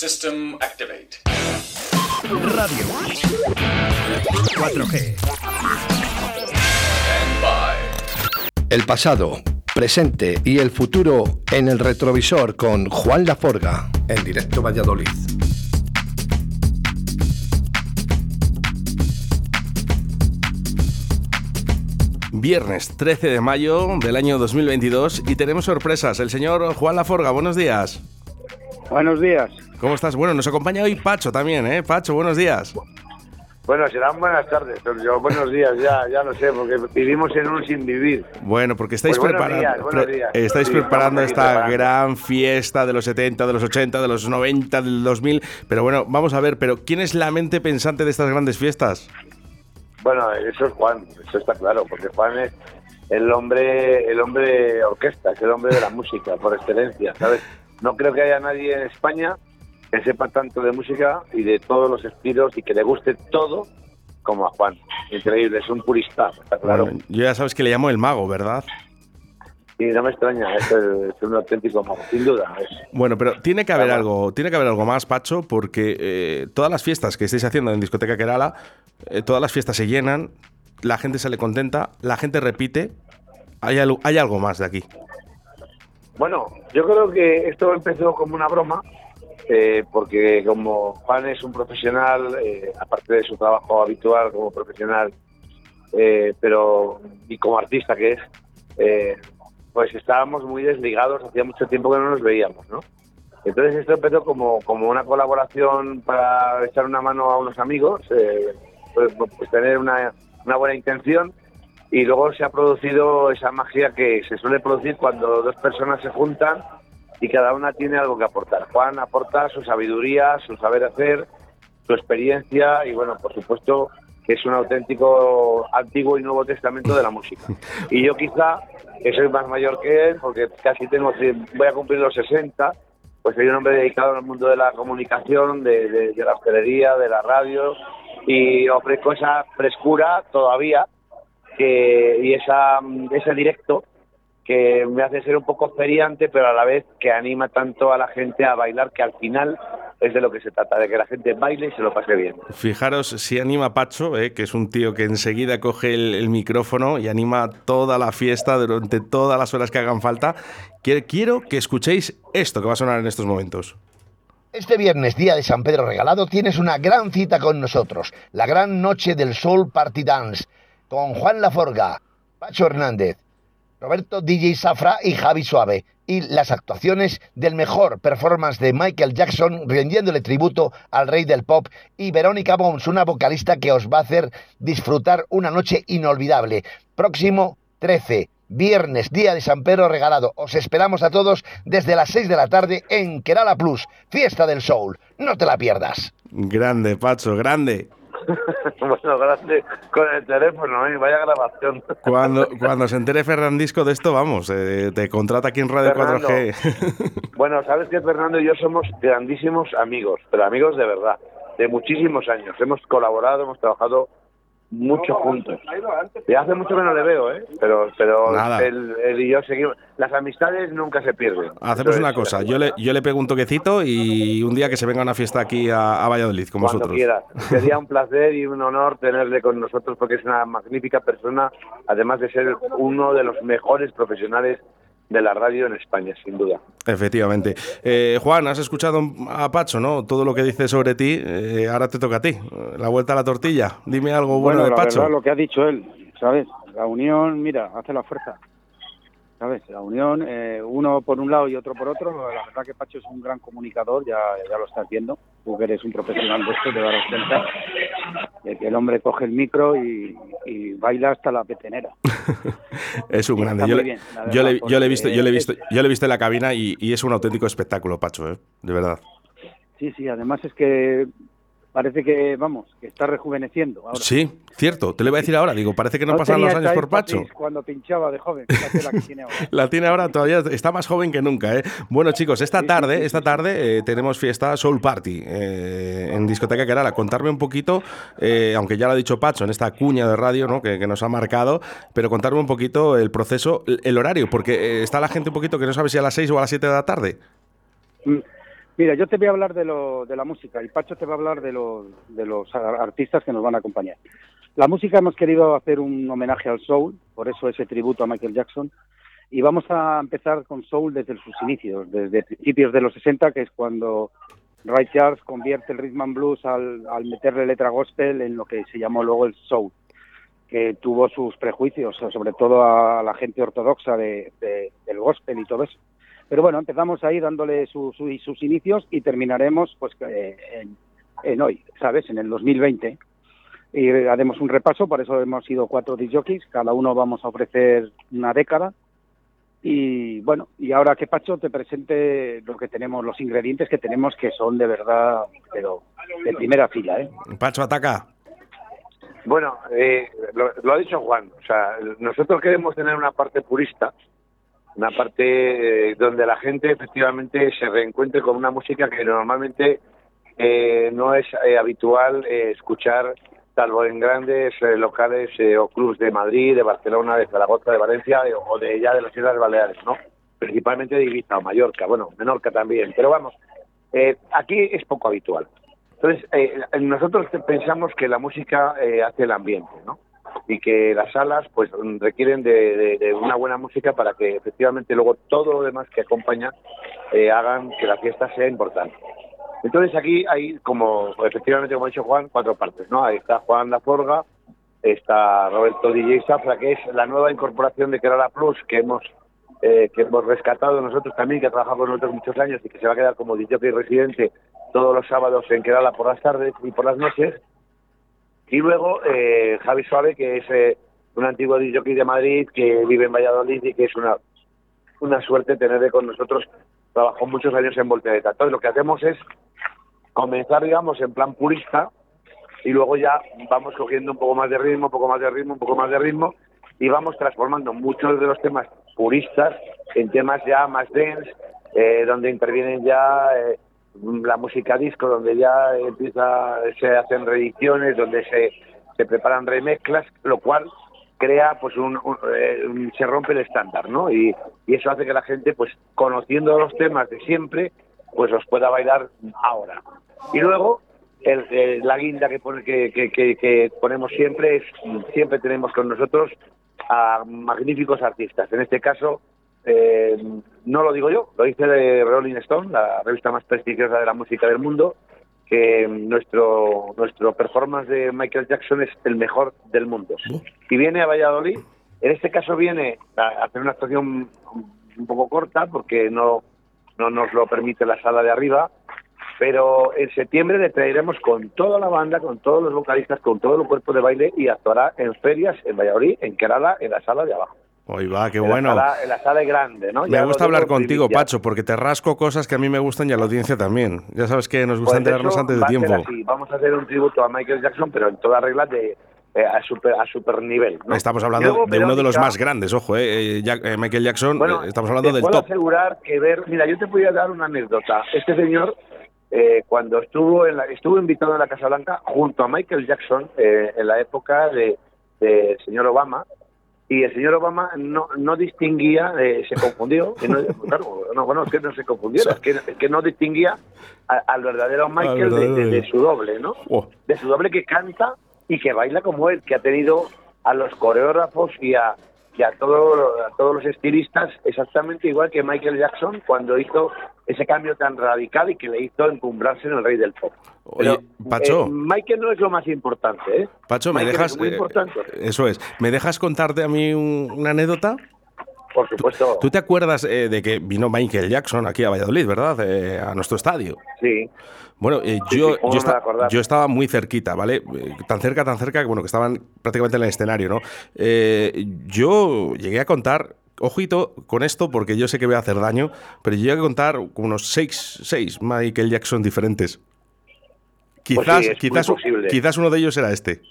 System activate. Radio 4G. Stand by. El pasado, presente y el futuro en el retrovisor con Juan Laforga en directo Valladolid. Viernes 13 de mayo del año 2022 y tenemos sorpresas. El señor Juan Laforga, buenos días. Buenos días. ¿Cómo estás? Bueno, nos acompaña hoy Pacho también, ¿eh? Pacho, buenos días. Bueno, serán buenas tardes, pero yo buenos días, ya, ya lo sé, porque vivimos en un sin vivir. Bueno, porque estáis Pues buenos preparando, días, buenos pre- días. estáis Sí, preparando esta preparando. gran fiesta de los 70, de los 80, de los 90, del 2000. Pero bueno, vamos a ver, pero ¿quién es la mente pensante de estas grandes fiestas? Bueno, eso es Juan, eso está claro, porque Juan es el hombre, el hombre orquesta, es el hombre de la música, por excelencia, ¿sabes? No creo que haya nadie en España que sepa tanto de música y de todos los estilos y que le guste todo como a Juan. Increíble, es un purista, está claro. Bueno, yo ya sabes que le llamo el mago, ¿verdad? Y no me extraña, es, el- es un auténtico mago, sin duda. es- Bueno, pero tiene que haber Claro. algo, tiene que haber algo más, Pacho, porque eh, todas las fiestas que estáis haciendo en discoteca Kerala, eh, todas las fiestas se llenan, la gente sale contenta, la gente repite. Hay, algo- hay algo más de aquí. Bueno, yo creo que esto empezó como una broma, eh, porque como Juan es un profesional, eh, aparte de su trabajo habitual como profesional, eh, pero y como artista que es, pues estábamos muy desligados, hacía mucho tiempo que no nos veíamos, ¿no? Entonces esto empezó como, como una colaboración para echar una mano a unos amigos, pues, pues tener una, una buena intención y luego se ha producido esa magia que se suele producir cuando dos personas se juntan y cada una tiene algo que aportar. Juan aporta su sabiduría, su saber hacer, su experiencia y bueno, por supuesto que es un auténtico Antiguo y Nuevo Testamento de la música. Y yo quizá, que soy más mayor que él, porque casi tengo, voy a cumplir los 60, pues soy un hombre dedicado al mundo de la comunicación, de, de- de la hostelería, de la radio y ofrezco esa frescura todavía que, y esa, ese directo que me hace ser un poco feriante, pero a la vez que anima tanto a la gente a bailar, que al final es de lo que se trata, de que la gente baile y se lo pase bien. Fijaros si anima Pacho, eh, que es un tío que enseguida coge el, el micrófono y anima toda la fiesta durante todas las horas que hagan falta. Quiero, que escuchéis esto que va a sonar en estos momentos. Este viernes, día de San Pedro Regalado, tienes una gran cita con nosotros, la gran noche del Soul Party Dance, con Juan Laforga, Pacho Hernández, Roberto DJ Safra y Javi Suave, y las actuaciones del mejor performance de Michael Jackson rindiéndole tributo al rey del pop, y Verónica Bones, una vocalista que os va a hacer disfrutar una noche inolvidable. Próximo 13, viernes, día de San Pedro Regalado. Os esperamos a todos desde las 6 de la tarde en Kerala Plus, Fiesta del Soul. No te la pierdas. Grande, Pacho, grande. bueno, grande con el teléfono, ¿eh? vaya grabación. Cuando, cuando se entere Fernandisco de esto, vamos, eh, te contrata aquí en Radio Fernando. 4G. Bueno, sabes que Fernando y yo somos grandísimos amigos, pero amigos de verdad, de muchísimos años. Hemos colaborado, hemos trabajado mucho juntos. Y hace mucho que no le veo, ¿eh? Pero, pero Nada. él, él y yo seguimos. Las amistades nunca se pierden. Hacemos una cosa, yo le, yo le pego un toquecito y un día que se venga a una fiesta aquí a, a Valladolid con Cuando vosotros. quiera. Sería un placer y un honor tenerle con nosotros porque es una magnífica persona, además de ser uno de los mejores profesionales de la radio en España, sin duda. Efectivamente. Eh, Juan, has escuchado a Pacho, ¿no? Todo lo que dice sobre ti. eh, ahora te toca a ti. La vuelta a la tortilla. Dime algo bueno, de la Pacho. verdad, lo que ha dicho él, ¿sabes? La unión, mira, hace la fuerza. ¿Sabes? La unión, eh, uno por un lado y otro por otro. La verdad que Pacho es un gran comunicador, ya, ya lo estás viendo. Tú que eres un profesional de esto, te darás cuenta de que el hombre coge el micro y, y baila hasta la petenera. es un grande. Yo le, bien, yo, le, yo le he visto, yo le he visto, yo le he visto en la cabina y, y es un auténtico espectáculo, Pacho, ¿eh? De verdad. Sí, sí, además es que parece que, vamos, que está rejuveneciendo ahora. Sí, cierto. Te lo iba a decir ahora. Digo, parece que no, pasan tenía los años por Pacho. Cuando pinchaba de joven, la que tiene ahora. La tiene ahora todavía, está más joven que nunca, ¿eh? Bueno, chicos, esta tarde, esta tarde eh, tenemos fiesta Soul Party eh, en Discoteca Kerala. Contarme un poquito, eh, aunque ya lo ha dicho Pacho en esta cuña de radio ¿no? que, que nos ha marcado, pero contarme un poquito el proceso, el, el horario, porque eh, está la gente un poquito que no sabe si a las 6 o a las 7 de la tarde. Mm. Mira, yo te voy a hablar de, lo, de la música y Pacho te va a hablar de, de los artistas que nos van a acompañar. La música hemos querido hacer un homenaje al soul, por eso ese tributo a Michael Jackson, y vamos a empezar con soul desde sus inicios, desde principios de los 60, que es cuando Ray Charles convierte el rhythm and blues al, al meterle letra gospel en lo que se llamó luego el soul que tuvo sus prejuicios, sobre todo a la gente ortodoxa de, del gospel y todo eso. Pero bueno, empezamos ahí dándole sus inicios y terminaremos pues eh, en, hoy, ¿sabes? En el 2020. Y haremos un repaso, por eso hemos sido cuatro disjockeys, cada uno vamos a ofrecer una década. Y bueno, y ahora que Pacho te presente lo que tenemos, los ingredientes que tenemos que son de verdad, pero de primera fila, ¿eh? Pacho, ataca. Bueno, eh, lo, ha dicho Juan. O sea, nosotros queremos tener una parte purista, una parte eh, donde la gente efectivamente se reencuentre con una música que normalmente eh, no es habitual escuchar, salvo en grandes locales o clubs de Madrid, de Barcelona, de Zaragoza, de Valencia o de ya de las Islas Baleares, ¿no? Principalmente de Ibiza o Mallorca, bueno, Menorca también. Pero vamos, aquí es poco habitual. Entonces, eh, nosotros pensamos que la música eh, hace el ambiente, ¿no? Y que las salas, pues, requieren de, una buena música para que efectivamente luego todo lo demás que acompaña eh, hagan que la fiesta sea importante. Entonces aquí hay, como efectivamente, como ha dicho Juan, cuatro partes, ¿no? Ahí está Juan Laforga, está Roberto DJ Safra, que es la nueva incorporación de Kerala Plus que hemos que hemos rescatado nosotros también, que ha trabajado con nosotros muchos años y que se va a quedar como DJ residente todos los sábados en Kerala por las tardes y por las noches. Y luego eh, Javi Suave, que es eh, un antiguo DJ de Madrid, que vive en Valladolid y que es una, una suerte tenerle con nosotros. Trabajó muchos años en Voltereta. Entonces lo que hacemos es comenzar, digamos, en plan purista y luego ya vamos cogiendo un poco más de ritmo, un poco más de ritmo, un poco más de ritmo y vamos transformando muchos de los temas puristas en temas ya más dense, eh, donde intervienen ya la música disco donde ya empieza se hacen reediciones donde se, se preparan remezclas lo cual crea pues un, eh, se rompe el estándar no y, y, eso hace que la gente pues conociendo los temas de siempre pues los pueda bailar ahora. Y luego el, la guinda que, pone, que, que, ponemos siempre es siempre tenemos con nosotros a magníficos artistas. En este caso eh, no lo digo yo, lo dice de Rolling Stone, la revista más prestigiosa de la música del mundo, que nuestro nuestro performance de Michael Jackson es el mejor del mundo. Y viene a Valladolid, en este caso viene a hacer una actuación un poco corta porque no, no nos lo permite la sala de arriba, pero en septiembre le traeremos con toda la banda, con todos los vocalistas, con todo el cuerpo de baile y actuará en ferias en Valladolid, en Kerala, en la sala de abajo. Hoy va, qué bueno. en la sala grande, ¿no? Me gusta hablar contigo, Pacho, porque te rasco cosas que a mí me gustan y a la audiencia también. Ya sabes que nos gusta pues enterarnos antes de tiempo. Vamos a hacer un tributo a Michael Jackson, pero en toda regla de, eh, a, super, a super nivel. Estamos hablando de uno de los más grandes, ojo, eh, eh Michael Jackson, bueno, eh, estamos hablando del puedo top. asegurar que ver, mira, yo te podía dar una anécdota. Este señor, cuando estuvo en la, estuvo invitado en la Casa Blanca junto a Michael Jackson en la época de, de señor Obama, y el señor Obama no, no distinguía, eh, se confundió, no, claro, no, bueno, es que no se confundiera, es que, que no distinguía al verdadero Michael de, su doble, ¿no? Oh. De su doble que canta y que baila como él, que ha tenido a los coreógrafos y a, y a, todo, a todos los estilistas exactamente igual que Michael Jackson cuando hizo ese cambio tan radical y que le hizo encumbrarse en el rey del pop. Oye, Pacho. Eh, Michael no es lo más importante, ¿eh? Pacho, ¿me dejas. muy eh, importante. eso es. ¿Me dejas contarte a mí una anécdota? Por supuesto. ¿Tú te acuerdas eh, de que vino Michael Jackson aquí a Valladolid, verdad? a nuestro estadio. Sí. Bueno, yo, yo, yo, estaba muy cerquita, ¿vale? Tan cerca, tan cerca, que bueno, que estaban prácticamente en el escenario, ¿no? yo llegué a contar ojito con esto porque yo sé que voy a hacer daño, pero yo voy a contar unos seis, seis Michael Jackson diferentes. Quizás, pues quizás, quizás uno de ellos era este.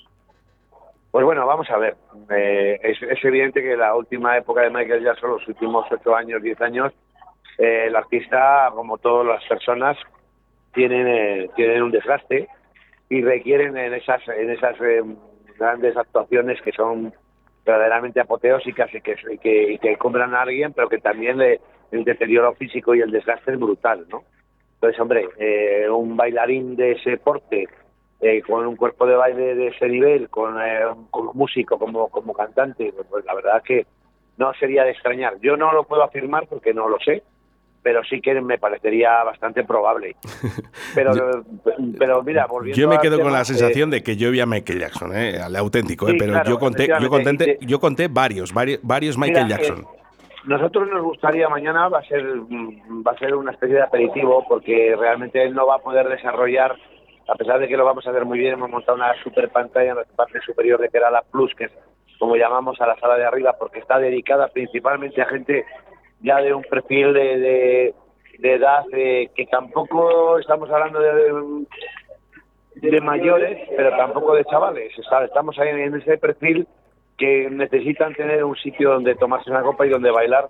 Pues bueno, vamos a ver. Eh, es, evidente que la última época de Michael Jackson, los últimos ocho años, diez años, eh, el artista, como todas las personas, tienen, eh, tienen un desgaste y requieren en esas, en esas grandes actuaciones que son verdaderamente apoteósicas y que, que, que compran a alguien, pero que también le, el deterioro físico y el desgaste es brutal, ¿no? Entonces, hombre, eh, un bailarín de ese porte, eh, con un cuerpo de baile de ese nivel, con, eh, como músico, como, como cantante, pues la verdad es que no sería de extrañar. Yo no lo puedo afirmar porque no lo sé, pero sí que me parecería bastante probable. Pero, pero mira, volviendo Yo me quedo con la eh, sensación de que yo vi a Michael Jackson, ¿eh? al auténtico, ¿eh? Pero claro, yo conté, yo conté, yo conté varios, varios, varios Michael Mira, Jackson. eh, nosotros nos gustaría mañana va a ser mm, va a ser una especie de aperitivo porque realmente él no va a poder desarrollar a pesar de que lo vamos a hacer muy bien hemos montado una super pantalla en la parte superior de Kerala Plus que es como llamamos a la sala de arriba porque está dedicada principalmente a gente ya de un perfil de, de, edad que tampoco estamos hablando de, mayores pero tampoco de chavales estamos ahí en ese perfil que necesitan tener un sitio donde tomarse una copa y donde bailar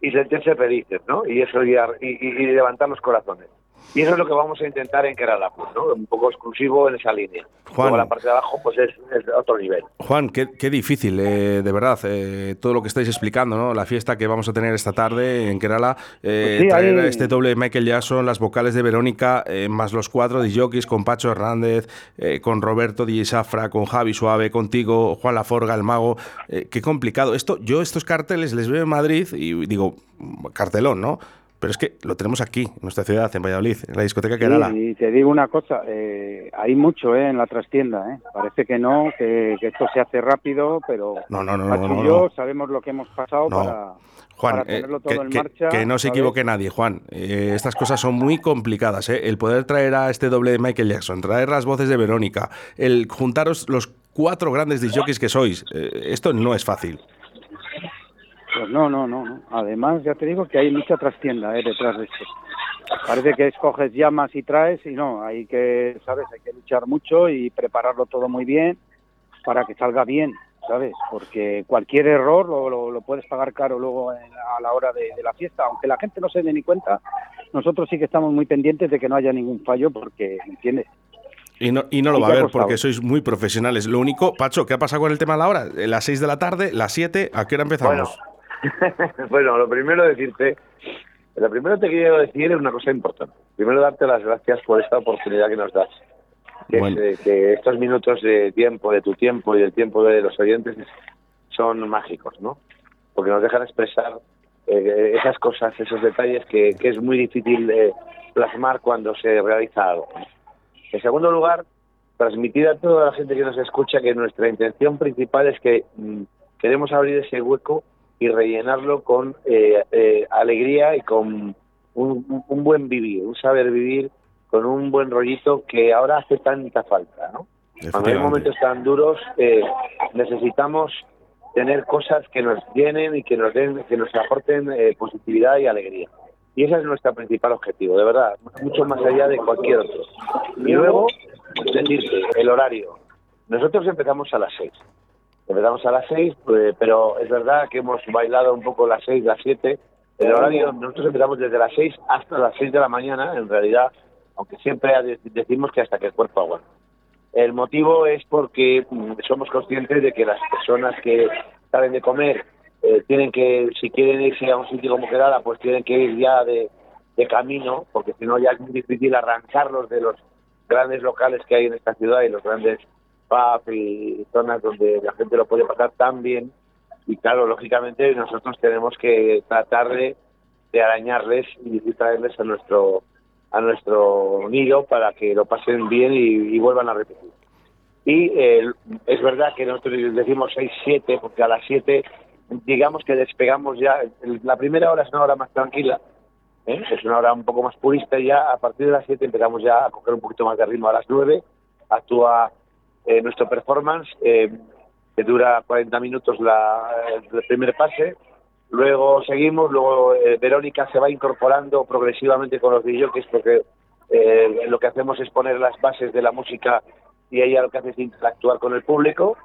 y sentirse felices, ¿no? Y eso y- y levantar los corazones. Y eso es lo que vamos a intentar en Kerala, pues, ¿no? Un poco exclusivo en esa línea. Juan. Luego la parte de abajo, pues es, es otro nivel. Juan, qué, qué difícil, eh, de verdad, eh, todo lo que estáis explicando, ¿no? La fiesta que vamos a tener esta tarde en Kerala, eh, Pues sí, traer ahí- este doble de Michael Jackson, las vocales de Verónica, eh, más los cuatro de jockeys con Pacho Hernández, eh, con Roberto Di Safra, con Javi Suave, contigo, Juan Laforga, el mago. Eh, qué complicado. Esto, yo estos carteles les veo en Madrid y digo, cartelón, ¿no? Pero es que lo tenemos aquí, en nuestra ciudad, en Valladolid, en la discoteca Kerala. Sí, y te digo una cosa, eh, hay mucho eh, en la trastienda, eh. parece que no, que, que esto se hace rápido, pero No, no, no, no, no, yo no. sabemos lo que hemos pasado para, Juan, para eh, tenerlo que, todo en que- marcha. que no se ¿sabes? equivoque nadie, Juan. Eh, estas cosas son muy complicadas. ¿eh? El poder traer a este doble de Michael Jackson, traer las voces de Verónica, el juntaros los cuatro grandes disjockeys que sois, esto no es fácil. Pues no, no, no, no. Además, ya te digo que hay mucha trastienda eh, detrás de esto. Parece que escoges llamas y traes y no, hay que, ¿sabes? Hay que luchar mucho y prepararlo todo muy bien para que salga bien, ¿sabes? Porque cualquier error lo, lo- lo puedes pagar caro luego en- a la hora de, de la fiesta. Aunque la gente no se dé ni cuenta, nosotros sí que estamos muy pendientes de que no haya ningún fallo porque, ¿me entiendes? Y no, y no lo ¿Y va a qué ha ver costado? porque sois muy profesionales. Lo único, Pacho, ¿qué ha pasado con el tema de la hora? Las 6 de la tarde, las 7, ¿a qué hora empezamos? bueno, lo primero decirte, lo primero que te quiero decir es una cosa importante. Primero darte las gracias por esta oportunidad que nos das. Que, es, Bueno. que estos minutos de tiempo, de tu tiempo y del tiempo de los oyentes son mágicos, ¿no? Porque nos dejan expresar eh, esas cosas, esos detalles que, que es muy difícil eh, plasmar cuando se realiza algo. En segundo lugar, transmitir a toda la gente que nos escucha que nuestra intención principal es que mm, queremos abrir ese hueco y rellenarlo con eh, eh, alegría y con un, un- buen vivir, un saber vivir, con un buen rollito que ahora hace tanta falta, ¿no? Cuando hay momentos tan duros, eh, necesitamos tener cosas que nos llenen y que nos den, que nos aporten eh, positividad y alegría. Y ese es nuestro principal objetivo, de verdad, mucho más allá de cualquier otro. Y luego, decirte, el horario. Nosotros empezamos a las seis. Empezamos a las seis, pues, pero es verdad que hemos bailado un poco las seis, las siete. El horario, nosotros empezamos desde las seis hasta las seis de la mañana, en realidad, aunque siempre de- decimos que hasta que el cuerpo aguanta. El motivo es porque mm, somos conscientes de que las personas que salen de comer eh, tienen que, si quieren irse a un sitio como Kerala, pues tienen que ir ya de, de camino, porque si no ya es muy difícil arrancarlos de los grandes locales que hay en esta ciudad y los grandes y zonas donde la gente lo puede pasar tan bien. Y claro, lógicamente nosotros tenemos que tratar de, de arañarles y traerles a nuestro a nuestro nido para que lo pasen bien y, y vuelvan a repetir. Y eh, es verdad que nosotros decimos 6-7, porque a las 7 digamos que despegamos ya. La primera hora es una hora más tranquila, ¿eh? es una hora un poco más purista y ya a partir de las 7 empezamos ya a coger un poquito más de ritmo. A las 9 actúa eh, nuestro performance, eh, que dura 40 minutos la, el primer pase. Luego seguimos, luego eh, Verónica se va incorporando progresivamente con los DJs porque eh, lo que hacemos es poner las bases de la música y ella lo que hace es interactuar con el público.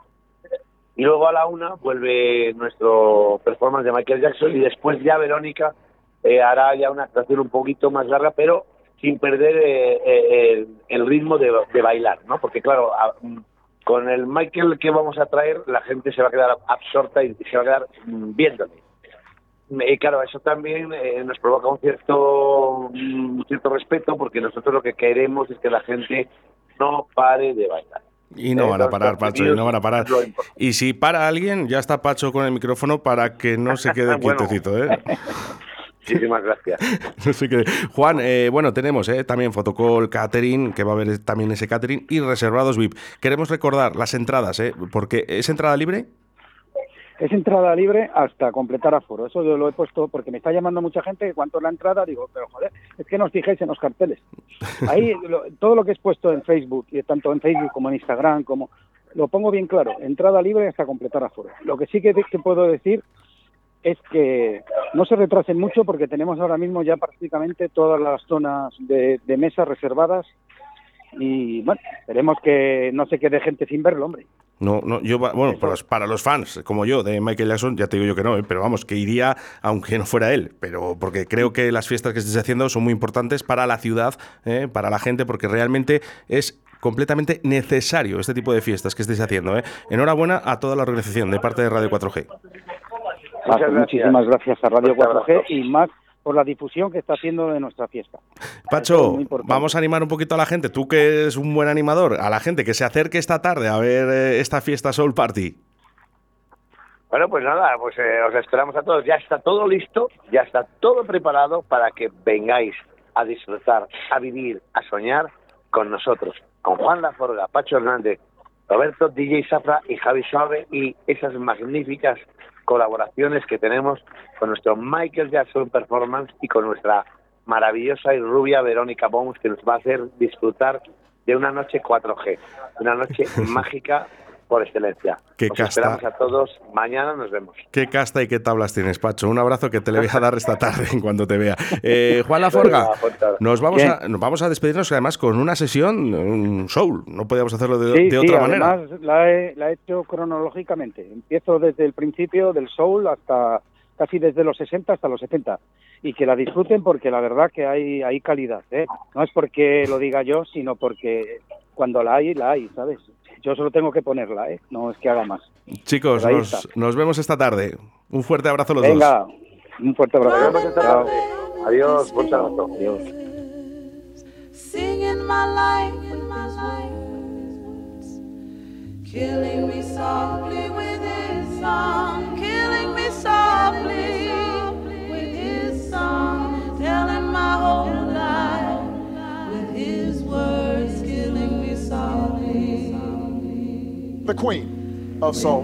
Y luego a la una vuelve nuestro performance de Michael Jackson y después ya Verónica eh, hará ya una actuación un poquito más larga, pero sin perder eh, eh, el, el ritmo de, de bailar, ¿no? Porque claro, a- mm, con el Michael que vamos a traer, la gente se va a quedar absorta y se va a quedar mm, viéndole. Y claro, eso también eh, nos provoca un cierto, un cierto respeto porque nosotros lo que queremos es que la gente no pare de bailar. Y no van a parar, Pacho, y no van a parar. Y si para alguien, ya está Pacho con el micrófono para que no se quede Bueno. quietecito, ¿eh? Muchísimas gracias. No. Juan, eh, bueno, tenemos eh, también Fotocall Catering, que va a haber también ese catering, y reservados VIP. Queremos recordar las entradas, ¿eh? Porque ¿es entrada libre? Es entrada libre hasta completar aforo. Eso yo lo he puesto porque me está llamando mucha gente. ¿Cuánto es la entrada? Digo, pero joder, es que no os fijéis en los carteles. Ahí lo- todo lo que es puesto en Facebook, y tanto en Facebook como en Instagram, como lo pongo bien claro. Entrada libre hasta completar aforo. Lo que sí que, que puedo decir es que no se retrasen mucho porque tenemos ahora mismo ya prácticamente todas las zonas de, de mesa reservadas y bueno, esperemos que no se quede gente sin verlo, hombre. No, no, yo, bueno, para los, para los fans, como yo, de Michael Jackson, ya te digo yo que no, ¿eh? pero vamos, que iría aunque no fuera él, pero porque creo que las fiestas que estés haciendo son muy importantes para la ciudad, ¿eh? para la gente, porque realmente es completamente necesario este tipo de fiestas que estéis haciendo. ¿eh? Enhorabuena a toda la organización de parte de Radio 4G. Muchas gracias. Muchísimas gracias a Radio Fuerte 4G abrazo. y más por la difusión que está haciendo de nuestra fiesta. Pacho, es vamos a animar un poquito a la gente, tú que eres un buen animador, a la gente que se acerque esta tarde a ver eh, esta fiesta Soul Party. Bueno, pues nada, pues eh, os esperamos a todos. Ya está todo listo, ya está todo preparado para que vengáis a disfrutar, a vivir, a soñar con nosotros, con Juan Laforga, Pacho Hernández, Roberto DJ Zafra y Javi Suave y esas magníficas colaboraciones que tenemos con nuestro Michael Jackson Performance y con nuestra maravillosa y rubia Verónica Bones que nos va a hacer disfrutar de una noche 4G, una noche mágica por excelencia. Qué Os casta. esperamos a todos. Mañana nos vemos. Qué casta y qué tablas tienes, Pacho. Un abrazo que te le voy a dar esta tarde en cuanto te vea. Eh, Juan Laforga, fuerte abrazo. nos vamos, ¿Qué? a, nos vamos a despedirnos además con una sesión, un soul. No podíamos hacerlo de, Sí, de sí, otra manera. además la he, la he hecho cronológicamente. Empiezo desde el principio del soul hasta casi desde los 60 hasta los 70. Y que la disfruten porque la verdad que hay, hay calidad. ¿eh? No es porque lo diga yo, sino porque cuando la hay, la hay, ¿sabes? Yo solo tengo que ponerla, ¿eh? No es que haga más. Chicos, nos, nos vemos esta tarde. Un fuerte abrazo a los dos. Venga, un fuerte Nos abrazo. vemos esta tarde. Adiós, muchas gracias. Adiós. Singing my life with killing me softly with his song, killing me softly with his song, telling my whole life with his words, the queen of soul.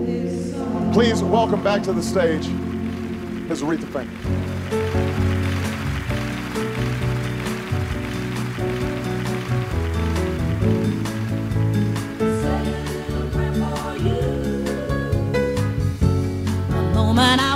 Please welcome back to the stage Ms. Aretha Franklin. Moment I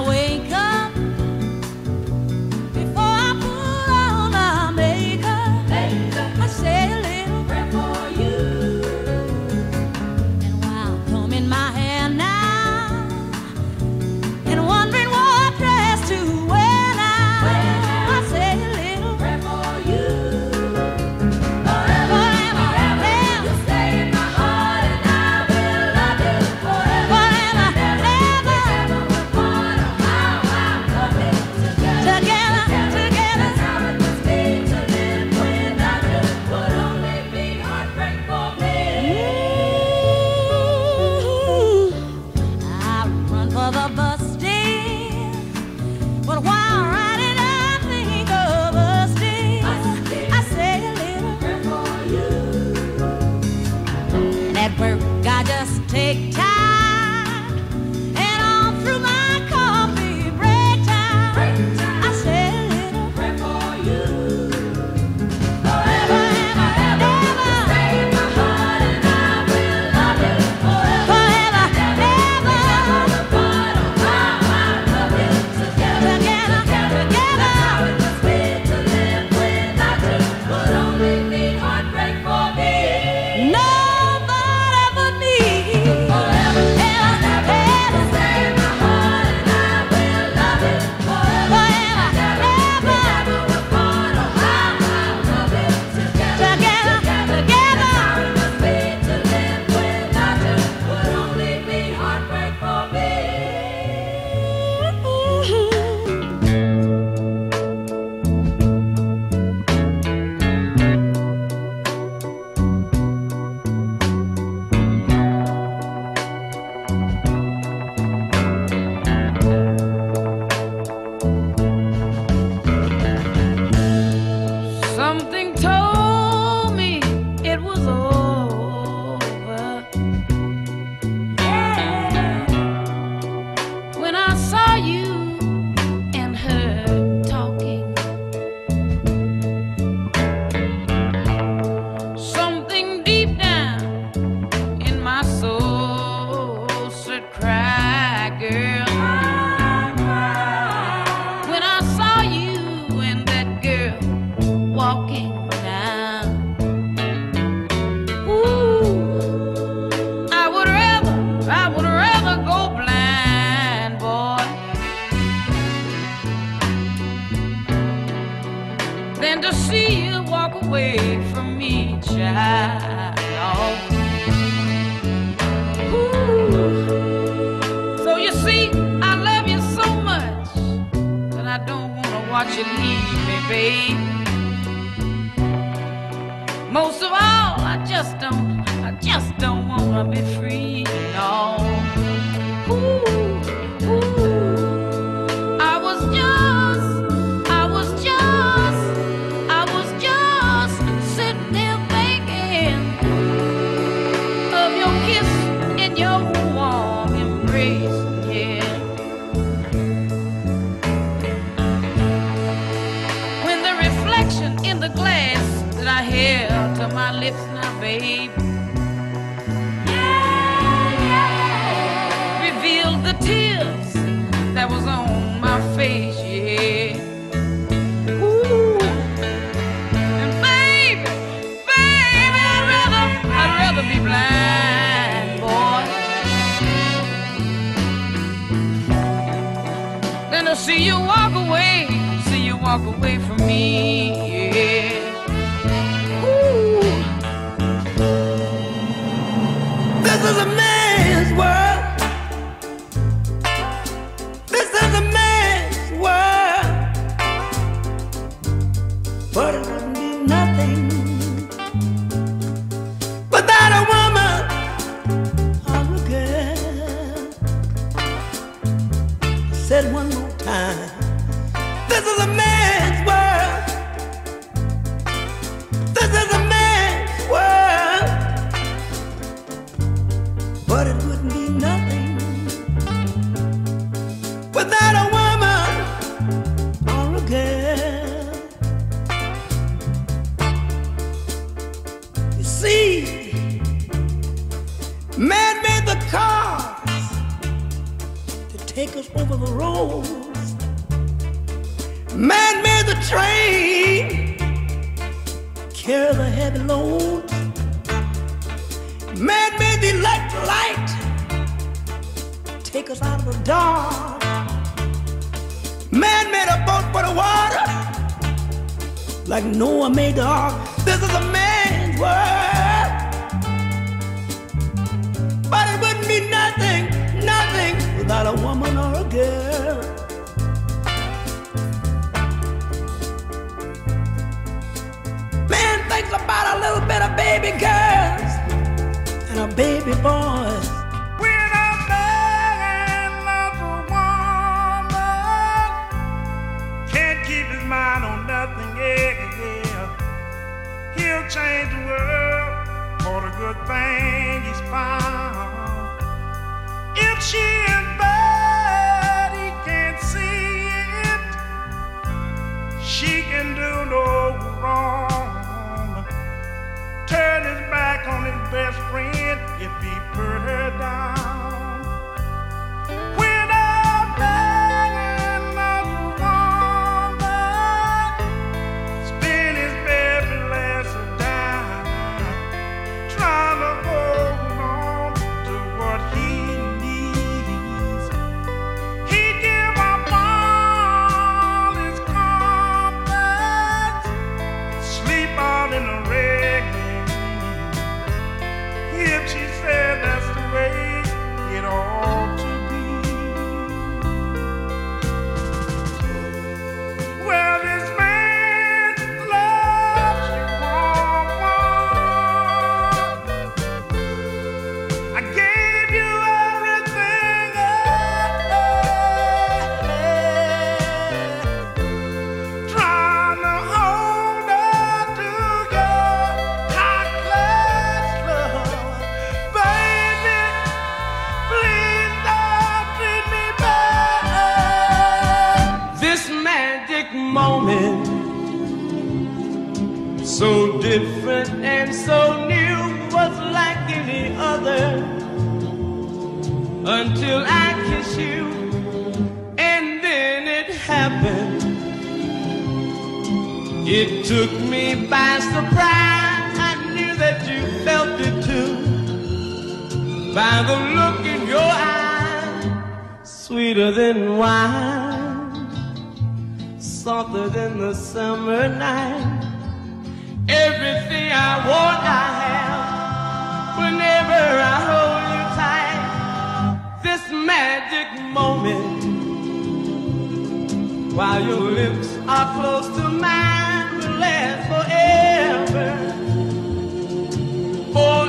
for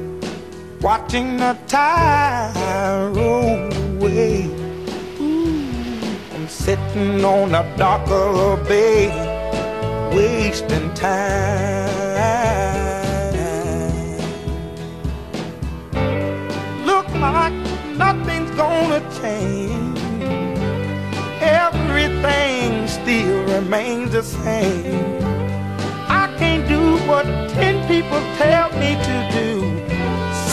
watching the tide roll away. Ooh, I'm sitting on a the bay, wasting time. Look like nothing's gonna change. Everything still remains the same. I can't do what ten people tell me to do.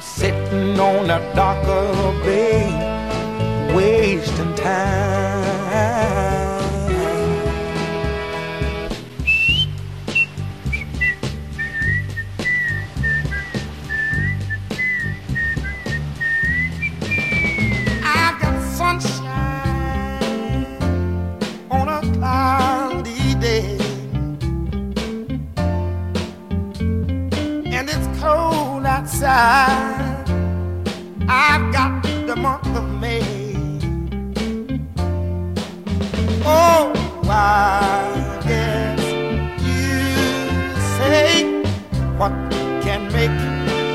Sitting on a dock of bay, wasting time. Outside. I've got the month of May. Oh, I guess you say what can make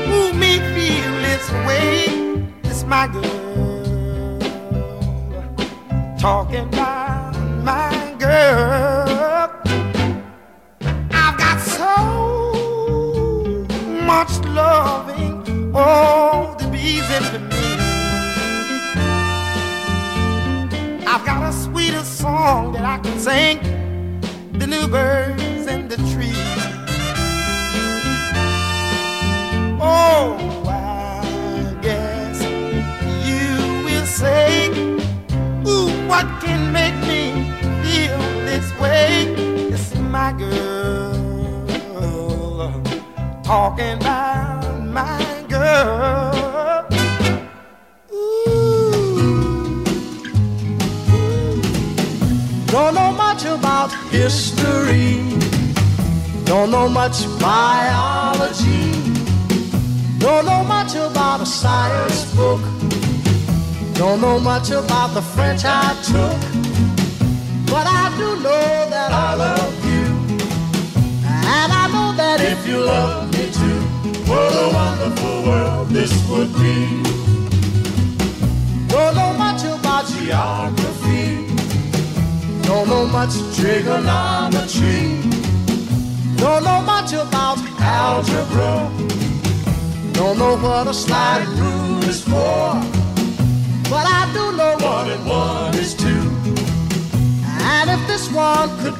move me feel this way. It's my girl talking about my girl. I've got so much loving, oh, the bees into me. I've got a sweeter song that I can sing, the new birds in the trees.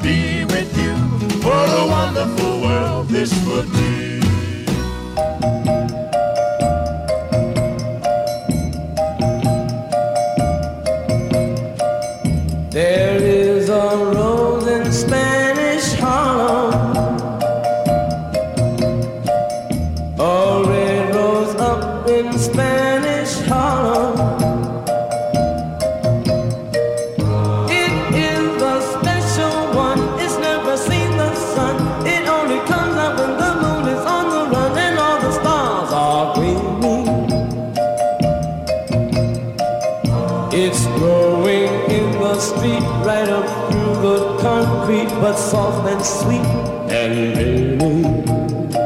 Be with you, what a wonderful world this would be. Growing in the street right up through the concrete, but soft and sweet and dreamy.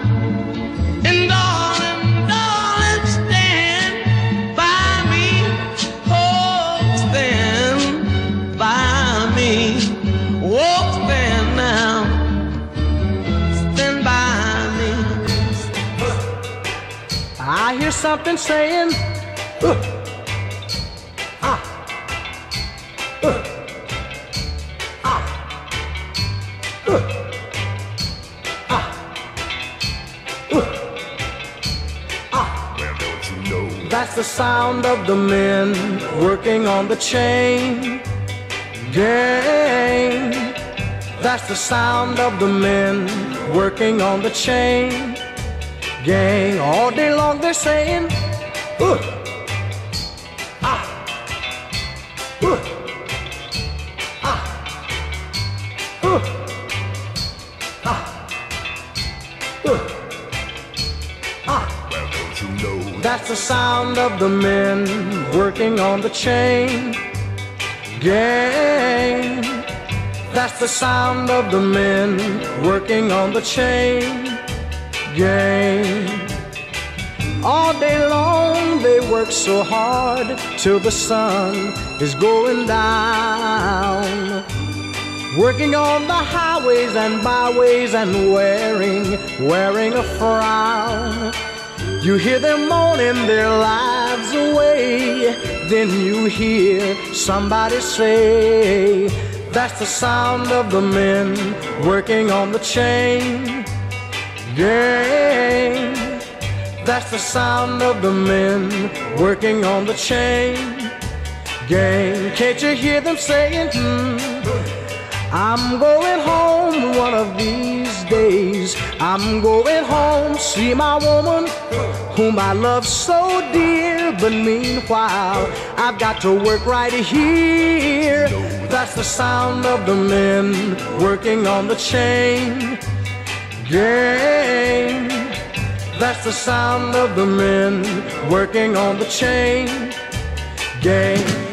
Something saying, uh, ah, uh, ah, uh, ah, uh, ah. Well, don't you know? That's the sound of the men working on the chain gang. That's the sound of the men working on the chain gang. All day long they're saying, uh, ah, uh, ah, uh, ah, ah. Well, don't you know? That's the sound of the men working on the chain gang. That's the sound of the men working on the chain gang. All day long they work so hard till the sun is going down. Working on the highways and byways and wearing, wearing a frown. You hear them moaning their lives away. Then you hear somebody say, That's the sound of the men working on the chain gang. That's the sound of the men working on the chain Gang, can't you hear them saying, hmm, I'm going home one of these days. I'm going home, see my woman, whom I love so dear. But meanwhile, I've got to work right here. That's the sound of the men working on the chain gang. That's the sound of the men working on the chain gang.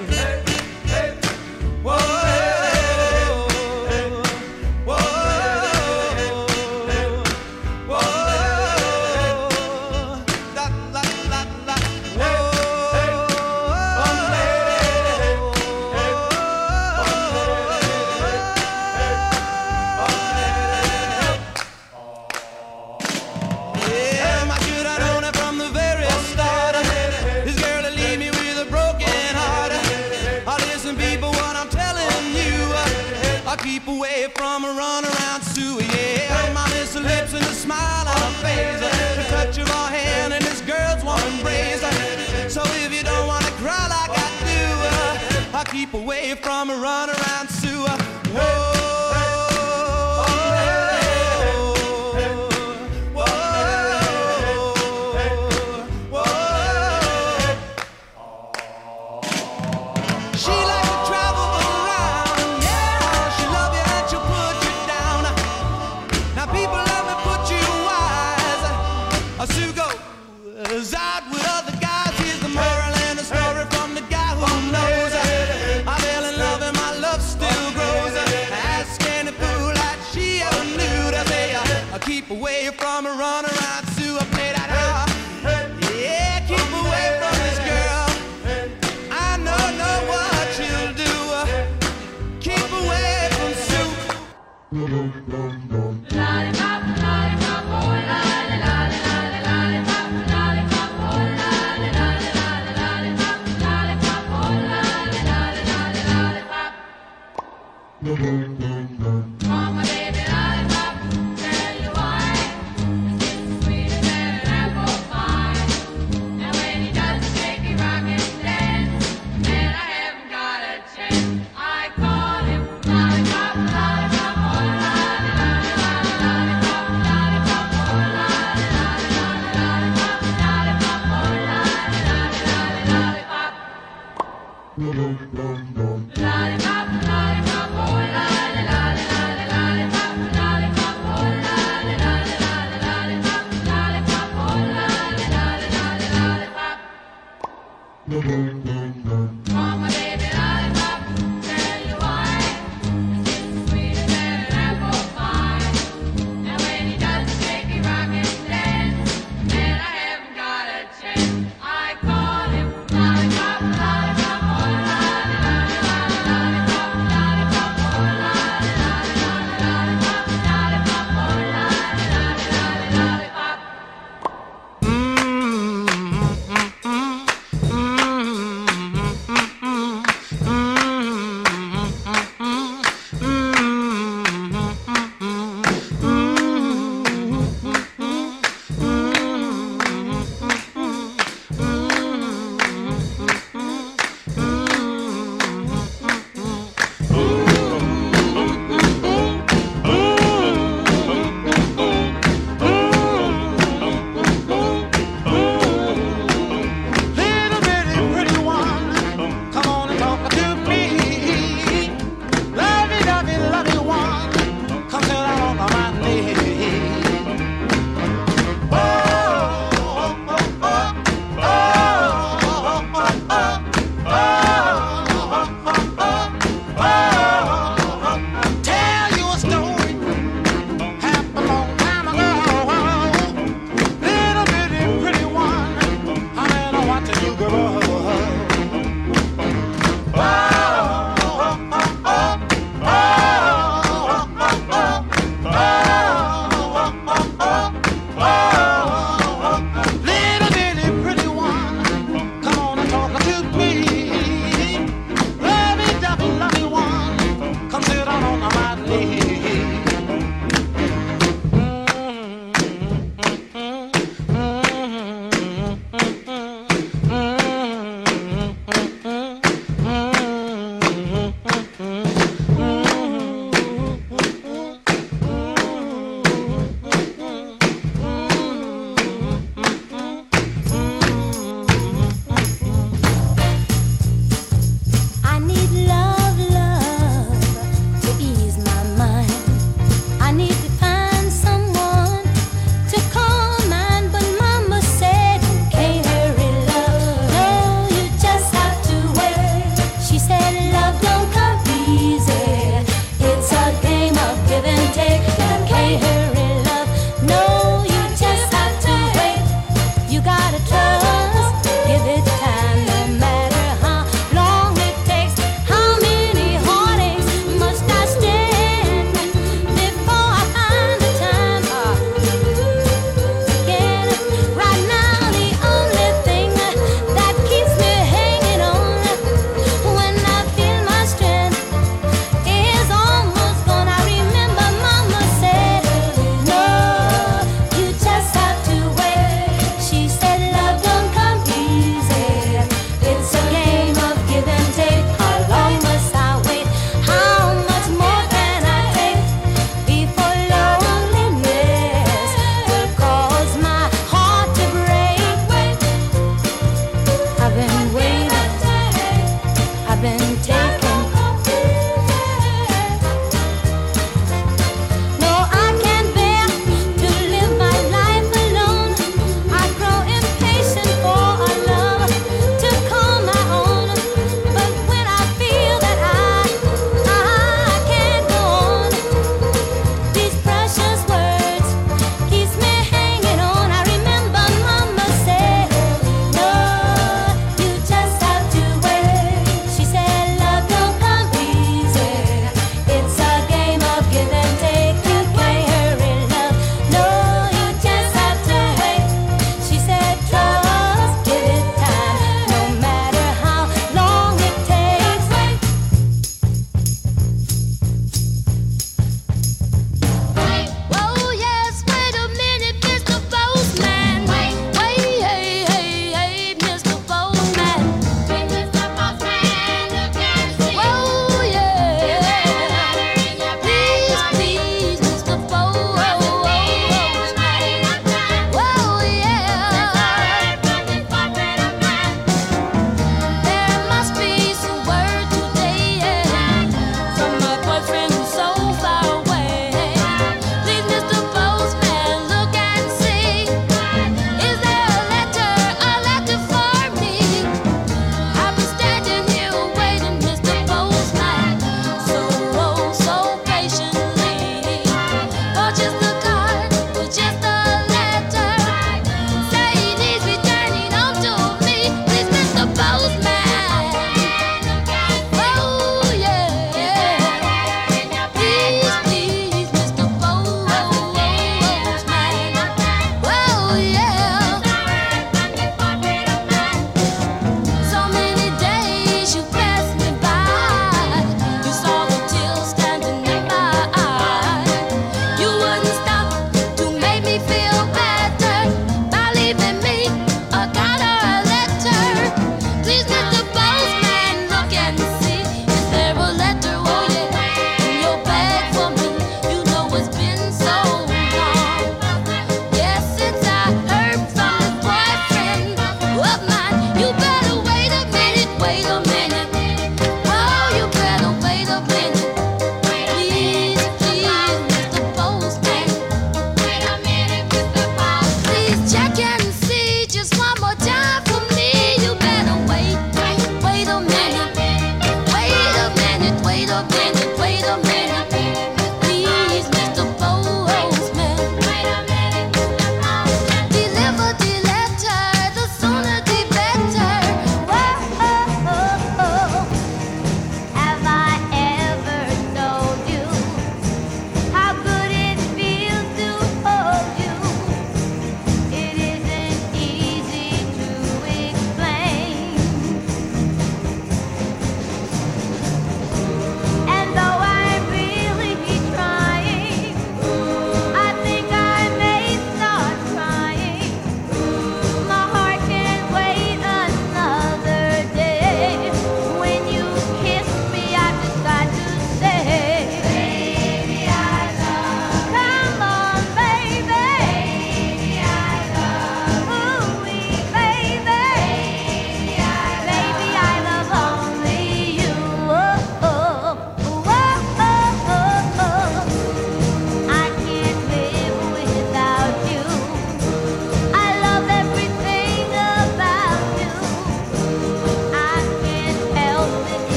From a run around Sue. Whoa. She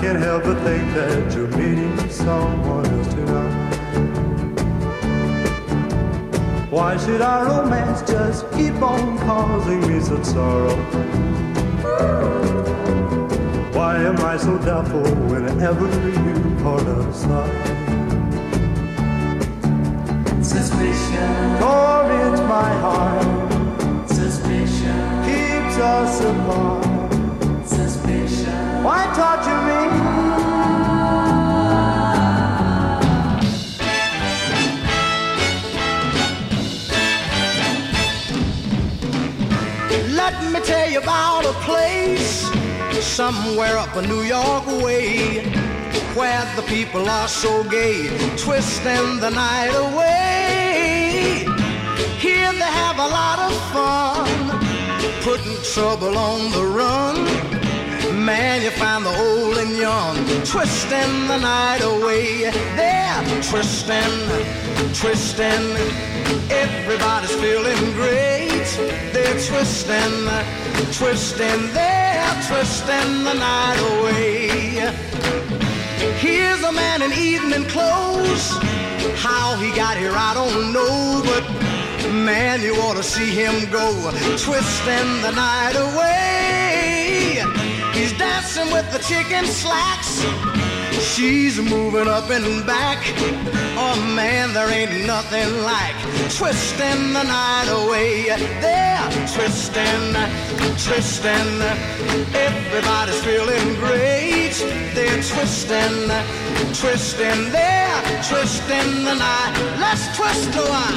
can't help but think that you're meeting someone else tonight. Why should our romance just keep on causing me such sorrow? Why am I so doubtful whenever you part out? Suspicion. For it's my heart Suspicion. keeps us apart. Why torture me? Let me tell you about a place somewhere up a New York way where the people are so gay, twisting the night away. Here they have a lot of fun, putting trouble on the run. Man, you find the old and young twisting the night away. They're twisting, twisting. Everybody's feeling great. They're twisting, twisting. They're twisting the night away. Here's a man in evening clothes. How he got here, I don't know, but man, you ought to see him go twisting the night away. He's dancing with the chicken slacks. She's moving up and back. Oh man, there ain't nothing like twisting the night away. They're twisting, twisting. Everybody's feeling great. They're twisting, twisting. They're twisting the night. Let's twist a while.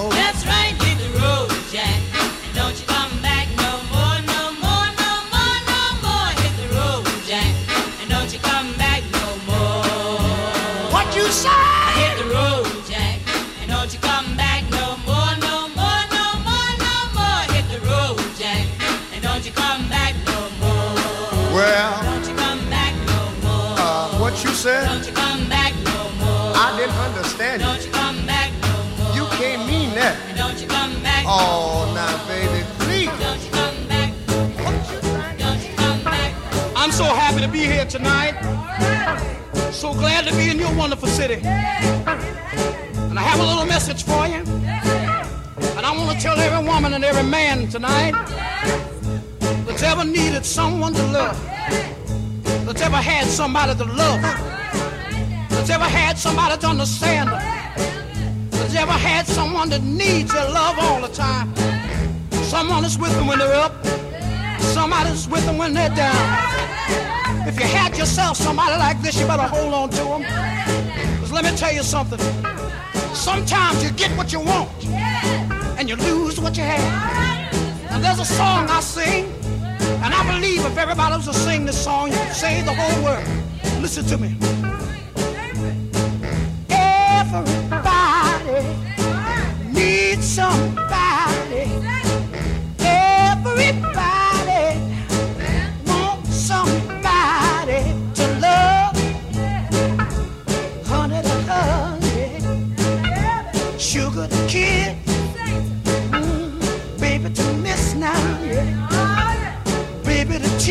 you here tonight. So glad to be in your wonderful city. And I have a little message for you. And I want to tell every woman and every man tonight that's ever needed someone to love, that's ever had somebody to love, that's ever had somebody to understand, that's ever had someone that needs your love all the time. Someone that's with them when they're up, somebody's with them when they're down. If you had yourself somebody like this, you better hold on to them. Because let me tell you something. Sometimes you get what you want and you lose what you have. And there's a song I sing, and I believe if everybody was to sing this song, you could save the whole world. Listen to me. Everybody needs some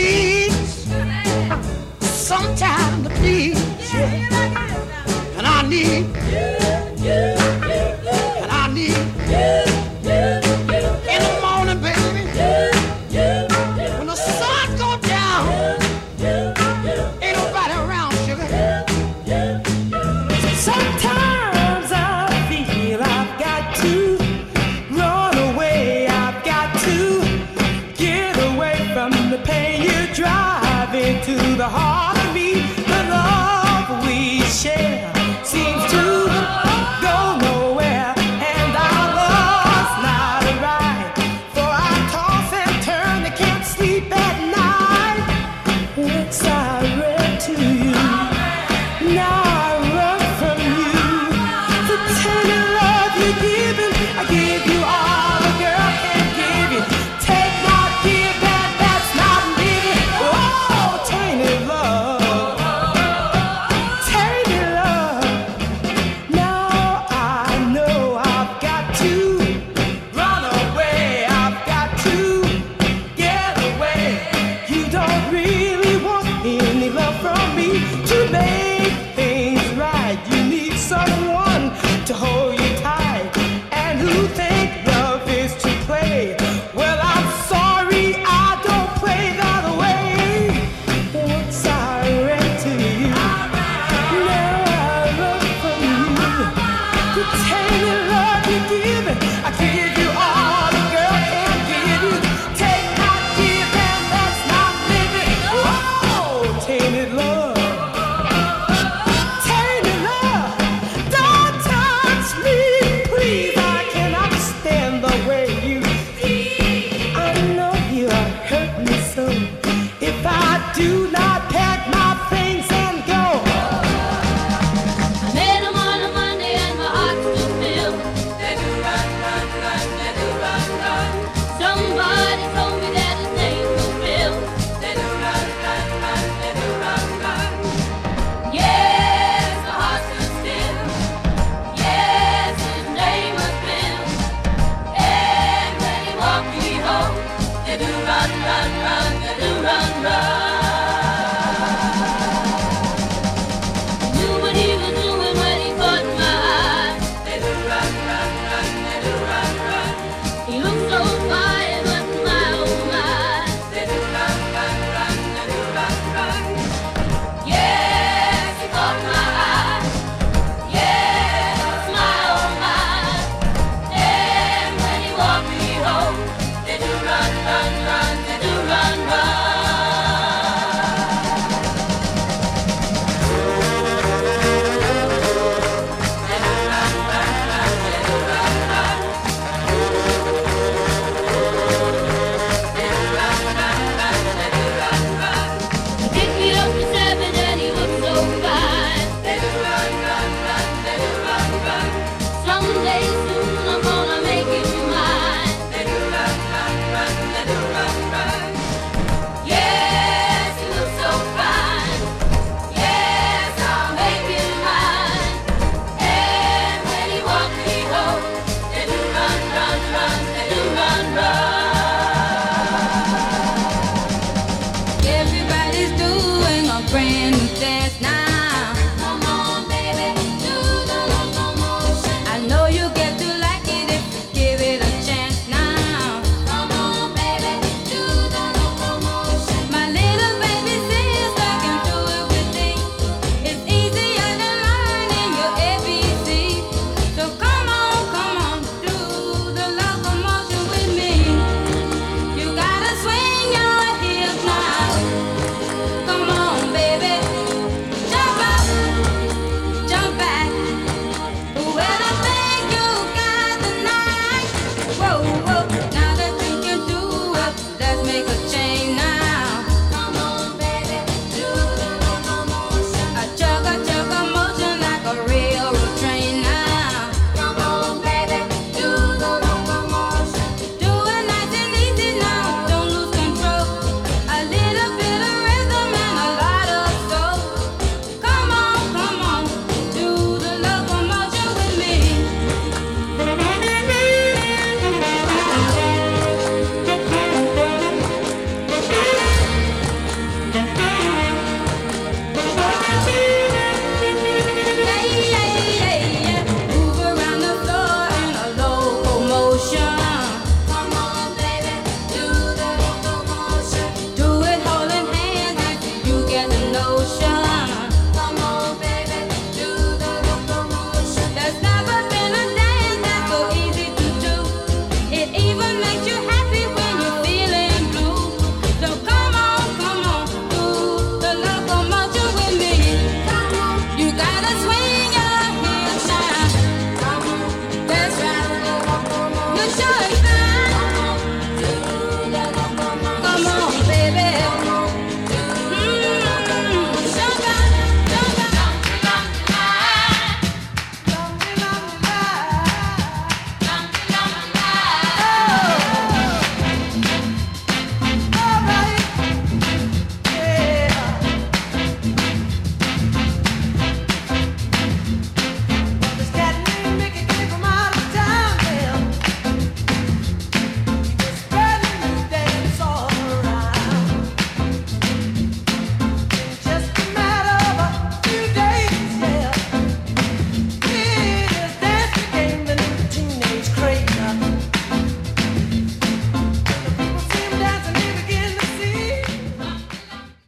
cheats sometimes the beat, and I need.